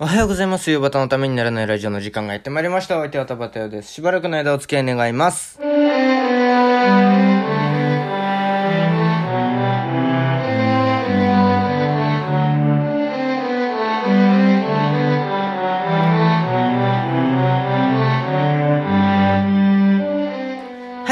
おはようございます。夕方のためにならないラジオの時間がやってまいりました。お相手は田畑です。しばらくの間お付き合い願います。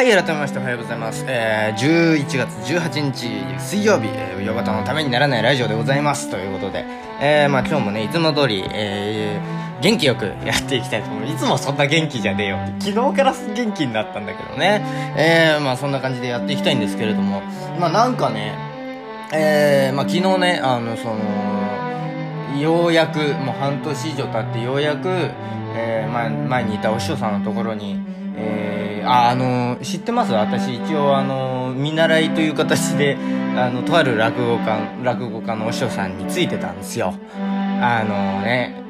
はい、改めましておはようございます。えー、11月18日水曜日、えー、夕方のためにならないラジオでございます。ということで、えー、まあ今日もね、いつも通り、えー、元気よくやっていきたいと思う。いつもそんな元気じゃねえよって、昨日から元気になったんだけどね。えー、まあそんな感じでやっていきたいんですけれども、まあなんかね、えー、まあ昨日ね、あの、その、ようやく、もう半年以上経ってようやく、えー、前前にいたお師匠さんのところに、えー、あ、の、知ってます？私一応あの、見習いという形で、あの、とある落語家、落語家のお師匠さんについてたんですよ。あのね、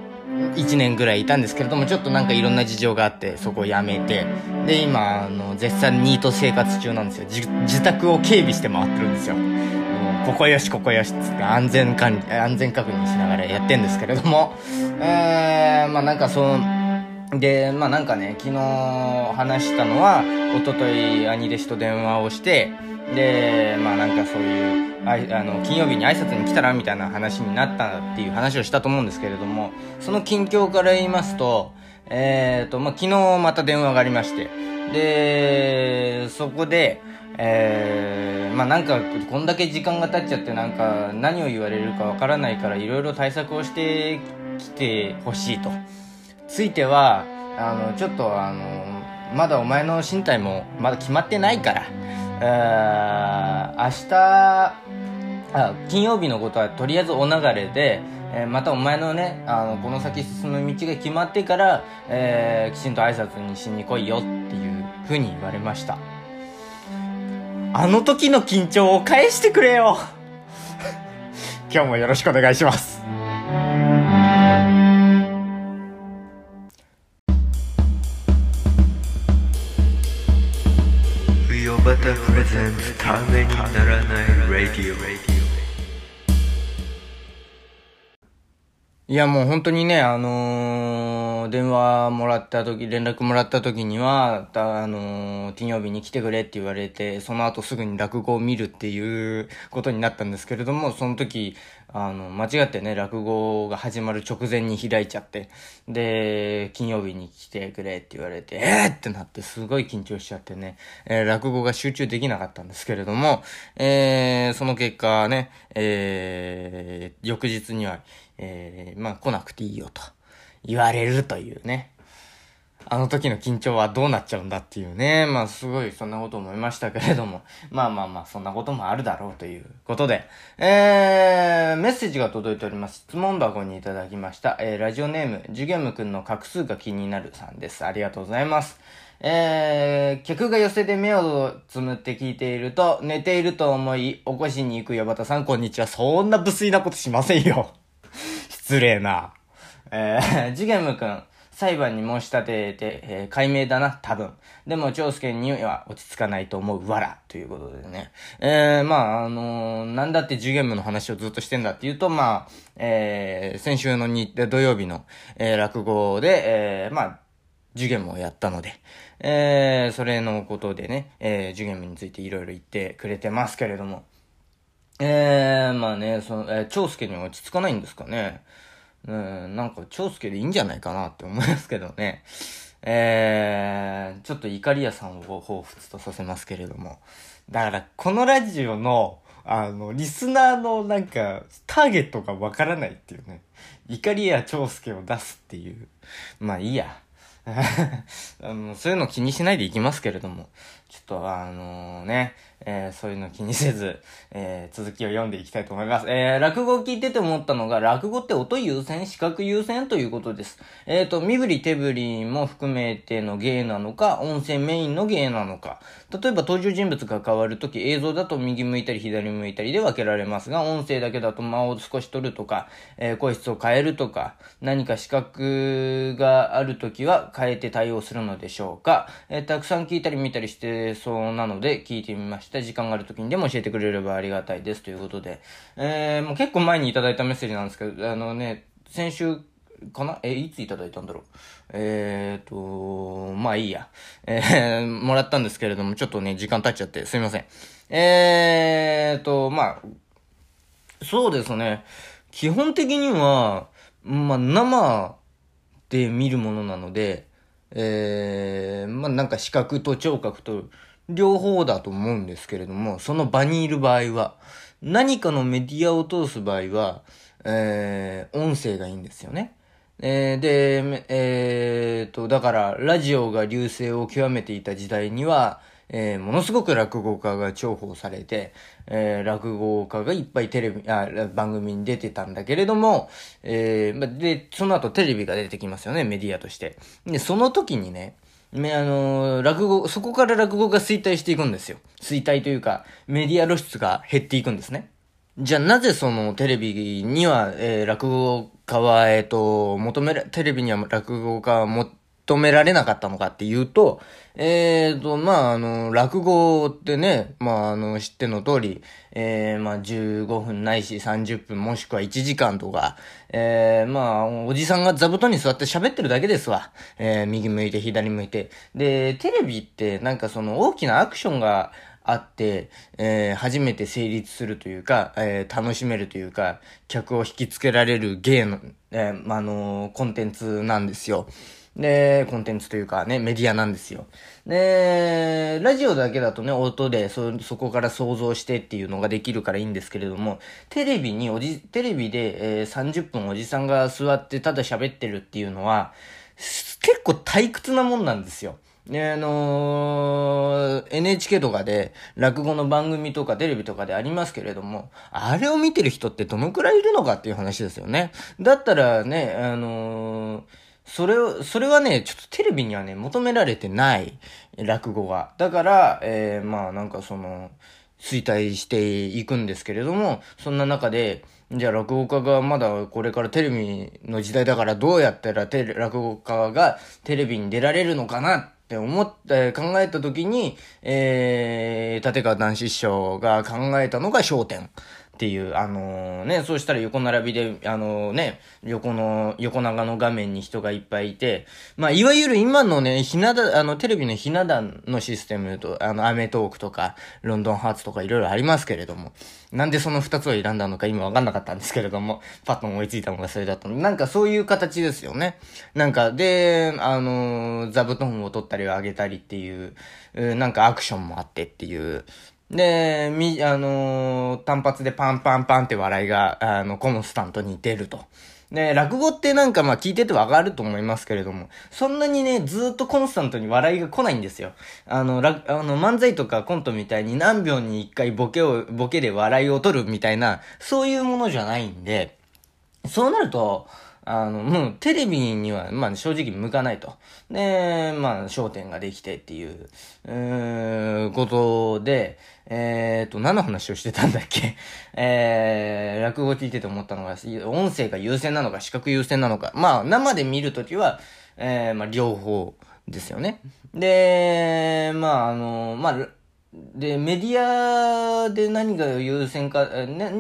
1年ぐらいいたんですけれども、ちょっとなんかいろんな事情があって、そこを辞めて、で、今、あの、絶賛ニート生活中なんですよ。自宅を警備して回ってるんですよ。ここよし、ここよしっつって安全管理、安全確認しながらやってんですけれども、えー、まあなんかその、で、まあなんかね、昨日話したのは、一昨日兄弟子と電話をして、で、まあなんかそういう、ああの、金曜日に挨拶に来たらみたいな話になったっていう話をしたと思うんですけれども、その近況から言いますと、えっ、と、まあ昨日また電話がありまして、で、そこで、えー、まあなんか、こんだけ時間が経っちゃってなんか、何を言われるかわからないから、いろいろ対策をしてきてほしいと。ついては、あの、ちょっとあの、まだお前の身体もまだ決まってないから、えー、明日、あ金曜日のことはとりあえずお流れで、えーまたお前のねあのこの先進む道が決まってから、えーきちんと挨拶にしに来いよっていうふうに言われました。あの時の緊張を返してくれよ。今日もよろしくお願いします。タプレゼンツためにならないラディオいやもう本当にね、あのー電話もらった時、連絡もらった時には、あの金曜日に来てくれって言われて、その後すぐに落語を見るっていうことになったんですけれども、その時、あの、間違ってね、落語が始まる直前に開いちゃって、で、金曜日に来てくれって言われて、えーってなってすごい緊張しちゃってね、えー落語が集中できなかったんですけれども、えーその結果ね、えー翌日には、えーまあ来なくていいよと。言われるというね。あの時の緊張はどうなっちゃうんだっていうね。まあすごいそんなこと思いましたけれども。まあまあまあそんなこともあるだろうということで。えー、メッセージが届いております。質問箱にいただきました。えー、ラジオネーム、ジュゲムくんの画数が気になるさんです。ありがとうございます。えー、客が寄せで目をつむって聞いていると、寝ていると思い、起こしに行く矢端さん、こんにちは。そんな無粋なことしませんよ。失礼な。えー、ジゲムくん、裁判に申し立てて、えー解明だな、多分。でも、長介には落ち着かないと思う、わら。ということでね。えー、まあ、あのーなんだってジゲムの話をずっとしてんだっていうと、まあ、えー、先週の日、土曜日の、えー落語で、えー、まあ、ジュゲムをやったので、えー、それのことでね、えー、ジュゲムについていろいろ言ってくれてますけれども、えー、まあね、その、えー、長介には落ち着かないんですかね。うん、なんか長介でいいんじゃないかなって思いますけどね。えー、ちょっと怒り屋さんを彷彿とさせますけれども。だから、このラジオの、あの、リスナーのなんか、ターゲットがわからないっていうね。怒り屋長介を出すっていう。まあいいや。あのそういうの気にしないでいきますけれども、ちょっとあのね、えーそういうの気にせず、えー続きを読んでいきたいと思います。えー落語を聞いてて思ったのが、落語って音優先、視覚優先？ということです。えっ、と、身振り手振りも含めての芸なのか、音声メインの芸なのか。例えば登場人物が変わるとき、映像だと右向いたり左向いたりで分けられますが、音声だけだと間を少し取るとか、えー声質を変えるとか、何か視覚があるときは変えて対応するのでしょうか。えたくさん聞いたり見たりしてそうなので聞いてみました。時間があるときにでも教えてくれればありがたいです。ということで。えーもう結構前にいただいたメッセージなんですけど、あのね、先週かな？え、いついただいたんだろう？えーと、まあいいや。えー、もらったんですけれども、ちょっとね、時間経っちゃって、すいません。えーと、まあ、そうですね。基本的には、まあ、生で見るものなので、えー、まあなんか視覚と聴覚と両方だと思うんですけれども、その場にいる場合は、何かのメディアを通す場合は、えー、音声がいいんですよね。えー、で、えー、と、だから、ラジオが流星を極めていた時代には、えー、ものすごく落語家が重宝されて、えー、落語家がいっぱいテレビ、あ、番組に出てたんだけれども、えー、で、その後テレビが出てきますよね、メディアとして。で、その時にね、ね、あのー、落語、そこから落語が衰退していくんですよ。衰退というか、メディア露出が減っていくんですね。じゃあなぜそのテレビには、えー、落語家は、えっ、ー、と、求めら、テレビには落語家は求められなかったのかっていうと、えっ、ー、と、まあ、あの、落語ってね、まあ、あの、知っての通り、えー、まあ、15分ないし30分もしくは1時間とか、えー、まあ、おじさんが座布団に座って喋ってるだけですわ。えー、右向いて左向いて。で、テレビってなんかその大きなアクションがあって、えー、初めて成立するというか、えー、楽しめるというか、客を引きつけられる芸の、えー、あのー、コンテンツなんですよ。で、コンテンツというかね、メディアなんですよ。で、ラジオだけだとね、音でそ、そこから想像してっていうのができるからいいんですけれども、テレビにおじ、テレビで、えー、30分おじさんが座ってただ喋ってるっていうのは、結構退屈なもんなんですよ。で、あのー、NHK とかで、落語の番組とかテレビとかでありますけれども、あれを見てる人ってどのくらいいるのかっていう話ですよね。だったらね、あのー、それを、それはね、ちょっとテレビにはね、求められてない落語が。だから、えー、まあなんかその、衰退していくんですけれども、そんな中で、じゃあ落語家がまだこれからテレビの時代だからどうやったらテレ、落語家がテレビに出られるのかなって思って、考えた時に、えー、立川談志師匠が考えたのが焦点。っていう、あのー、ね、そうしたら横並びで、あのー、ね、横の、横長の画面に人がいっぱいいて、まあ、いわゆる今のね、ひなだ、あの、テレビのひな壇のシステムと、あの、アメトークとか、ロンドンハーツとかいろいろありますけれども、なんでその二つを選んだのか今わかんなかったんですけれども、パッと思いついたのがそれだったの。なんかそういう形ですよね。なんか、で、あのー、座布団を取ったり上げたりっていう、なんかアクションもあってっていう、で、み、あのー、単発でパンパンパンって笑いが、あの、コンスタントに出ると。で、落語ってなんかまあ聞いててわかると思いますけれども、そんなにね、ずっとコンスタントに笑いが来ないんですよ。あの、らあの漫才とかコントみたいに何秒に一回ボケを、ボケで笑いを取るみたいな、そういうものじゃないんで、そうなると、あの、もうテレビには、まあ正直向かないと。で、まあ焦点ができてっていう、うーことで、えーと、何の話をしてたんだっけ？えー、落語聞いてて思ったのが、音声が優先なのか、視覚優先なのか。まあ生で見るときは、えー、まあ両方ですよね。で、まああの、まあ、で、メディアで何が優先か、な、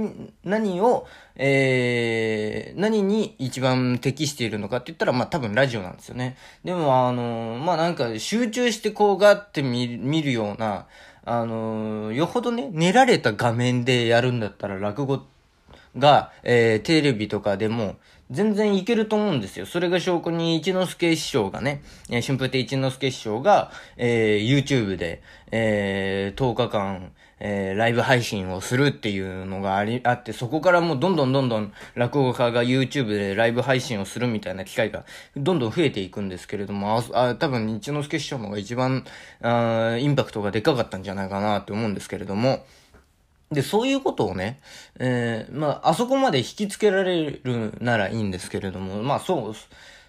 何を、えー、何に一番適しているのかって言ったら、まあ多分ラジオなんですよね。でも、あの、まあなんか集中してこうガって見見るような、あの、よほどね、練られた画面でやるんだったら落語が、えー、テレビとかでも、全然いけると思うんですよ。それが証拠に一之輔師匠がね、えー、春風亭一之輔師匠が、えー、YouTube で、えー、10日間、えー、ライブ配信をするっていうのがあり、あって、そこからもうどんどんどんどん落語家が YouTube でライブ配信をするみたいな機会がどんどん増えていくんですけれども、あ、あ多分一之輔師匠の方が一番、あインパクトがでかかったんじゃないかなって思うんですけれども、で、そういうことをね、えー、まあ、あそこまで引きつけられるならいいんですけれども、まあ、そ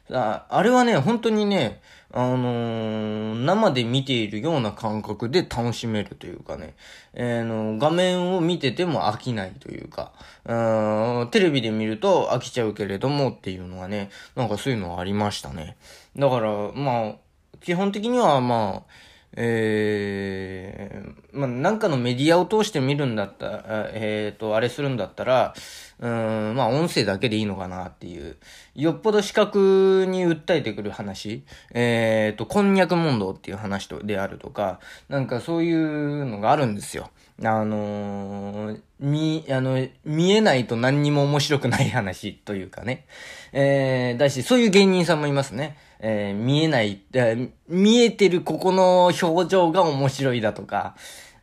う、ああれはね、本当にね、あのー、生で見ているような感覚で楽しめるというかね、えー、の画面を見てても飽きないというかう、テレビで見ると飽きちゃうけれどもっていうのがね、なんかそういうのはありましたね。だから、まあ、基本的にはまあ、えー、まあ、なんかのメディアを通して見るんだったら、えっ、ー、と、あれするんだったら、うん、まあ、音声だけでいいのかなっていう。よっぽど視覚に訴えてくる話、えっ、ー、と、こんにゃく問答っていう話とであるとか、なんかそういうのがあるんですよ。あのー、見、あの、見えないと何にも面白くない話というかね。えー、だし、そういう芸人さんもいますね。えー、見えない、え見えてるここの表情が面白いだとか、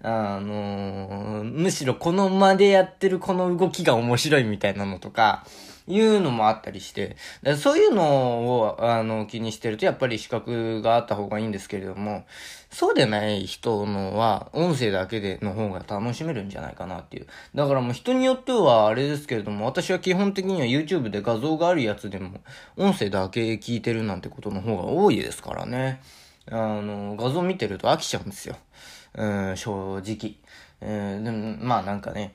あのー、むしろこの間でやってるこの動きが面白いみたいなのとか、いうのもあったりして、そういうのを、あの、気にしてると、やっぱり資格があった方がいいんですけれども、そうでない人のは、音声だけでの方が楽しめるんじゃないかなっていう。だからもう人によってはあれですけれども、私は基本的には YouTube で画像があるやつでも、音声だけ聞いてるなんてことの方が多いですからね。あの、画像見てると飽きちゃうんですよ。うん、正直。えー、でも、まあなんかね、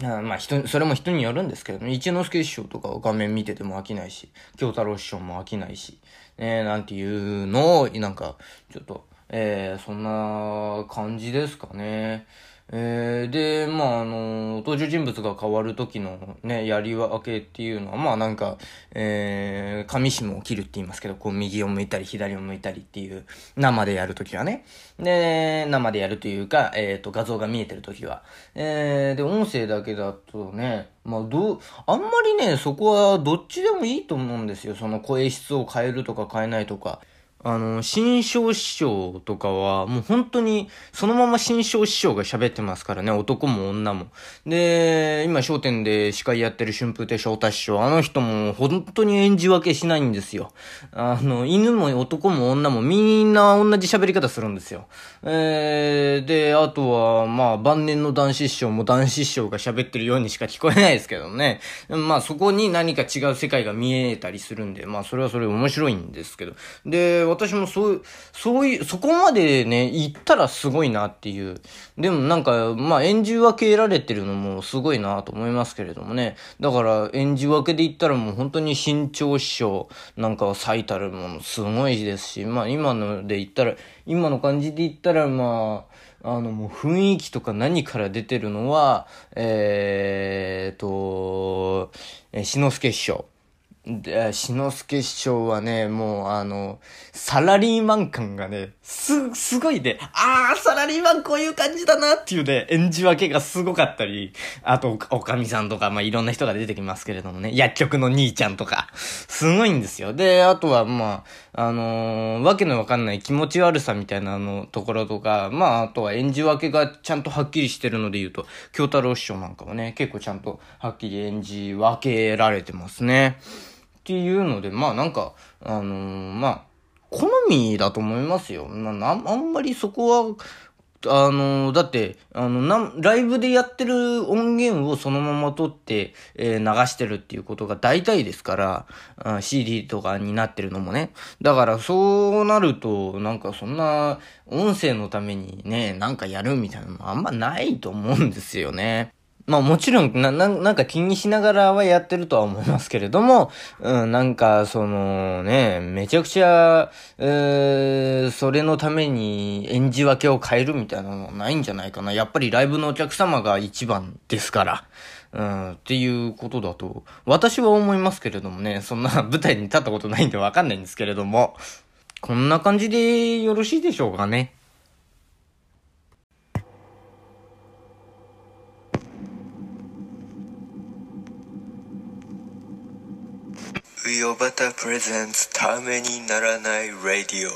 まあ人、それも人によるんですけど、一之輔師匠とか画面見てても飽きないし、京太郎師匠も飽きないし、ね、なんていうのを、なんか、ちょっと、えー、そんな感じですかね。えー、で、まあ、あの、登場人物が変わる時のね、やり分けっていうのは、まあなんか、えー、紙紐を切るって言いますけど、こう右を向いたり左を向いたりっていう、生でやるときはね。で、生でやるというか、えっ、ー、と、画像が見えてるときは。えー、で、音声だけだとね、まあ、どう、あんまりね、そこはどっちでもいいと思うんですよ。その声質を変えるとか変えないとか。あの、新章師匠とかは、もう本当に、そのまま新章師匠が喋ってますからね、男も女も。で、今、商店で司会やってる春風亭昇太師匠、あの人も本当に演じ分けしないんですよ。あの、犬も男も女もみんな同じ喋り方するんですよ。えー、で、あとは、まあ、晩年の男子師匠も男子師匠が喋ってるようにしか聞こえないですけどね。まあ、そこに何か違う世界が見えたりするんで、まあ、それはそれ面白いんですけど。で、私もそう、そういう、そこまでね、行ったらすごいなっていう。でもなんか、まあ演じ分けられてるのもすごいなと思いますけれどもね。だから演じ分けで言ったらもう本当に身長師匠なんかは最たるものすごいですし、まあ今ので言ったら、今の感じで言ったらまあ、あのもう雰囲気とか何から出てるのは、えーと、えー篠介師匠。で、しのすけ師匠はね、もうあの、サラリーマン感がね、す、すごいね、あー、サラリーマンこういう感じだなっていうね、演じ分けがすごかったり、あと、おかみさんとか、まあ、いろんな人が出てきますけれどもね、薬局の兄ちゃんとか、すごいんですよ。で、あとは、まあ、あのー、わけのわかんない気持ち悪さみたいなのところとか、まあ、あとは演じ分けがちゃんとはっきりしてるので言うと、京太郎師匠なんかはね、結構ちゃんとはっきり演じ分けられてますね。っていうので、まあなんか、あのー、まあ、好みだと思いますよ。まあ、んまりそこは、あのー、だって、あの、な、ライブでやってる音源をそのまま撮って、えー、流してるっていうことが大体ですから、CD とかになってるのもね。だからそうなると、なんかそんな、音声のためにね、なんかやるみたいなのもあんまないと思うんですよね。まあもちろんな、な、なんか気にしながらはやってるとは思いますけれども、うん、なんかそのね、めちゃくちゃ、えー、それのために演じ分けを変えるみたいなのはないんじゃないかな。やっぱりライブのお客様が一番ですから。うん、っていうことだと、私は思いますけれどもね、そんな 舞台に立ったことないんでわかんないんですけれども、こんな感じでよろしいでしょうかね。ウヨバタプレゼンツためにならないラディオ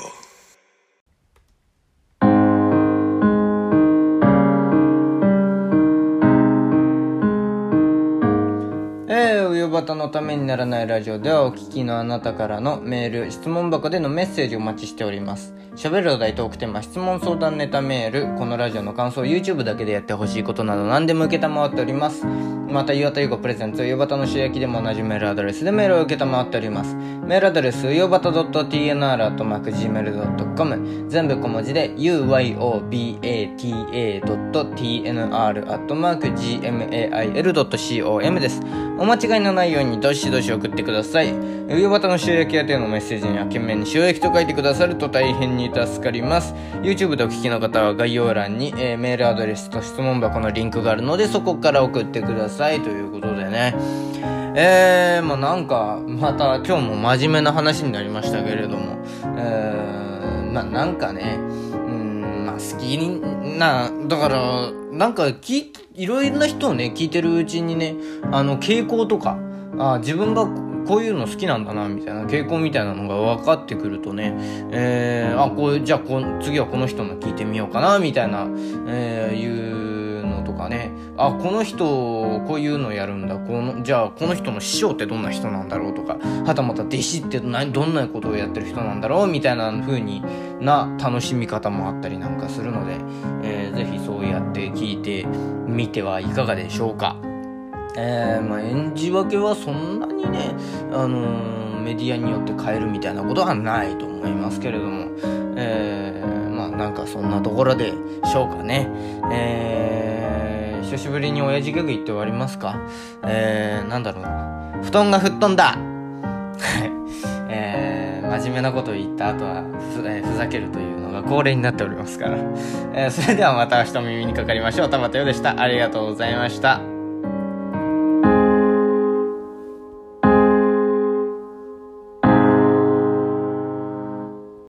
えー、ウヨバタのためにならないラジオではお聞きのあなたからのメール、質問箱でのメッセージをお待ちしております。喋るお題トークテーマ、質問相談ネタメール、このラジオの感想、YouTube だけでやってほしいことなど何でも受けたまわっております。また、岩田優子プレゼンツ、ヨバタの主役でも同じメールアドレスでメールを受けたまわっております。メールアドレス、ヨバタ .tnr.gmail.com 全部小文字で、uyobata.tnr.gmail.com です。お間違いのないように、どしどし送ってください。ヨバタの主役やてのメッセージには、懸命に塩焼きと書いてくださると大変にに助かります。YouTube でお聞きの方は概要欄に、えー、メールアドレスと質問箱のリンクがあるので、そこから送ってください。ということでね。えー、まあなんか、また今日も真面目な話になりましたけれども、えー、まあなんかね、うん、ま好きにな、だから、なんかき、いろいろな人をね、聞いてるうちにね、あの、傾向とか、あ自分がこういうの好きなんだな、みたいな傾向みたいなのが分かってくるとね、えー、あ、こう、じゃあこ、次はこの人の聞いてみようかな、みたいな、えー、いうのとかね、あ、この人、こういうのやるんだ、この、じゃあ、この人の師匠ってどんな人なんだろうとか、はたまた弟子って何、どんなことをやってる人なんだろう、みたいな風にな楽しみ方もあったりなんかするので、えー、ぜひそうやって聞いてみてはいかがでしょうか。えー、まあ、演じ分けはそんなにね、あのー、メディアによって変えるみたいなことはないと思いますけれども、えー、まあなんかそんなところでしょうかね。えー、久しぶりに親父ギャグ言って終わりますか。えー、なんだろうな。布団が吹っ飛んだはい。えー、真面目なことを言った後はふ、えー、ふざけるというのが恒例になっておりますから。えー、それではまた明日も耳にかかりましょう。田畑よでした。ありがとうございました。